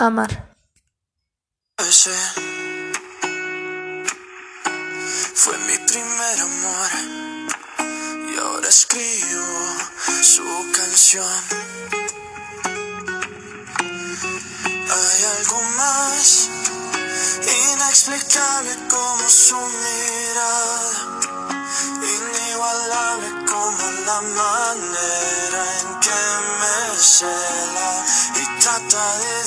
Amar. Ese fue mi primer amor y ahora escribo su canción. Hay algo más inexplicable como su mirada, inigualable como la manera en que me cela y trata de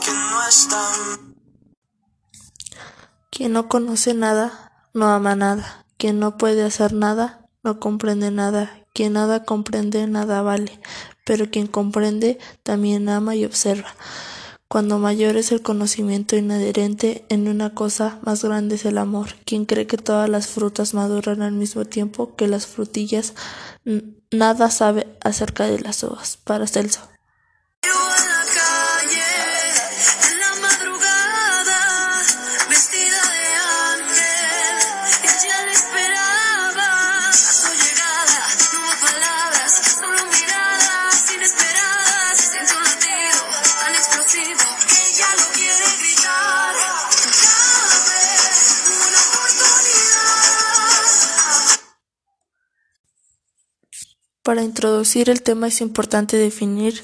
que no. Quien no conoce nada, no ama nada. Quien no puede hacer nada, no comprende nada. Quien nada comprende, nada vale. Pero quien comprende, también ama y observa. Cuando mayor es el conocimiento inadherente en una cosa, más grande es el amor. Quien cree que todas las frutas maduran al mismo tiempo que las frutillas, nada sabe acerca de las uvas. Para Celso. Para introducir el tema es importante definir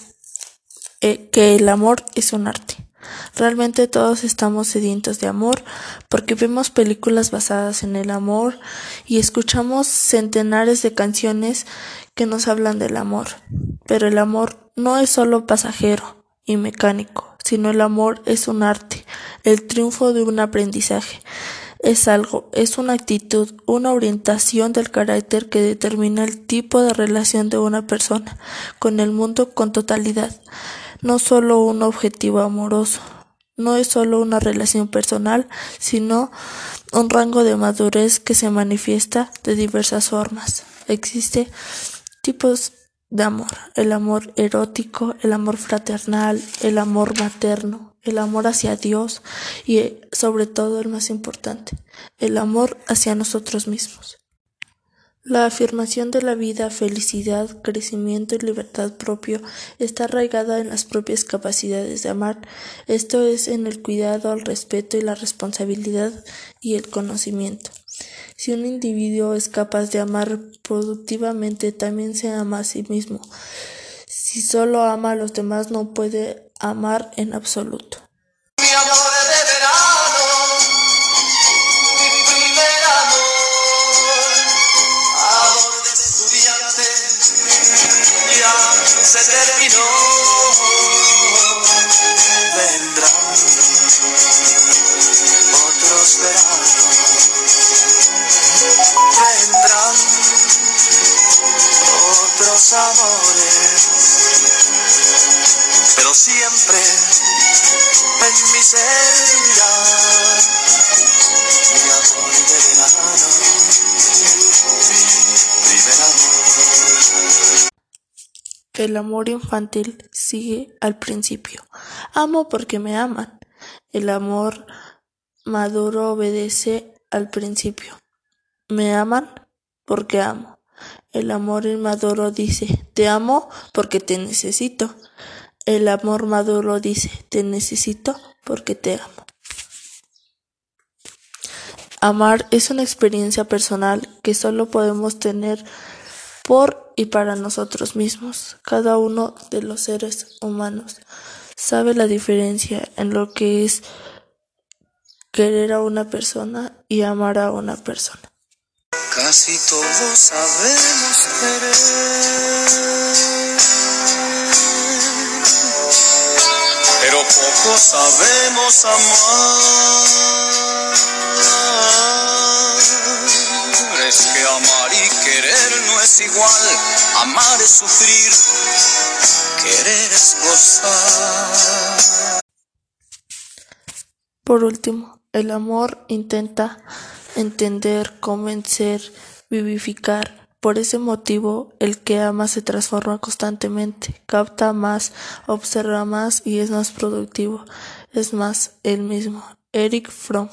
eh, que el amor es un arte. Realmente todos estamos sedientos de amor porque vemos películas basadas en el amor y escuchamos centenares de canciones que nos hablan del amor. Pero el amor no es solo pasajero y mecánico, sino el amor es un arte, el triunfo de un aprendizaje. Es algo, es una actitud, una orientación del carácter que determina el tipo de relación de una persona con el mundo con totalidad. No solo un objetivo amoroso, no es solo una relación personal, sino un rango de madurez que se manifiesta de diversas formas. Existe tipos de amor, el amor erótico, el amor fraternal, el amor materno, el amor hacia Dios y eh, sobre todo el más importante, el amor hacia nosotros mismos. La afirmación de la vida, felicidad, crecimiento y libertad propio está arraigada en las propias capacidades de amar, esto es en el cuidado, el respeto y la responsabilidad y el conocimiento. Si un individuo es capaz de amar productivamente, también se ama a sí mismo. Si solo ama a los demás, no puede amar en absoluto. Amor siempre en mi ser mi amor primer amor. El amor infantil sigue al principio. Amo porque me aman. El amor maduro obedece al principio. Me aman porque amo. El amor inmaduro dice, te amo porque te necesito. El amor maduro dice, te necesito porque te amo. Amar es una experiencia personal que solo podemos tener por y para nosotros mismos. Cada uno de los seres humanos sabe la diferencia en lo que es querer a una persona y amar a una persona. Casi todos sabemos querer, pero poco sabemos amar. Es que amar y querer no es igual, amar es sufrir, querer es gozar. Por último, el amor intenta entender, convencer, vivificar. Por ese motivo, el que ama se transforma constantemente, capta más, observa más y es más productivo. Es más, el mismo. Eric Fromm.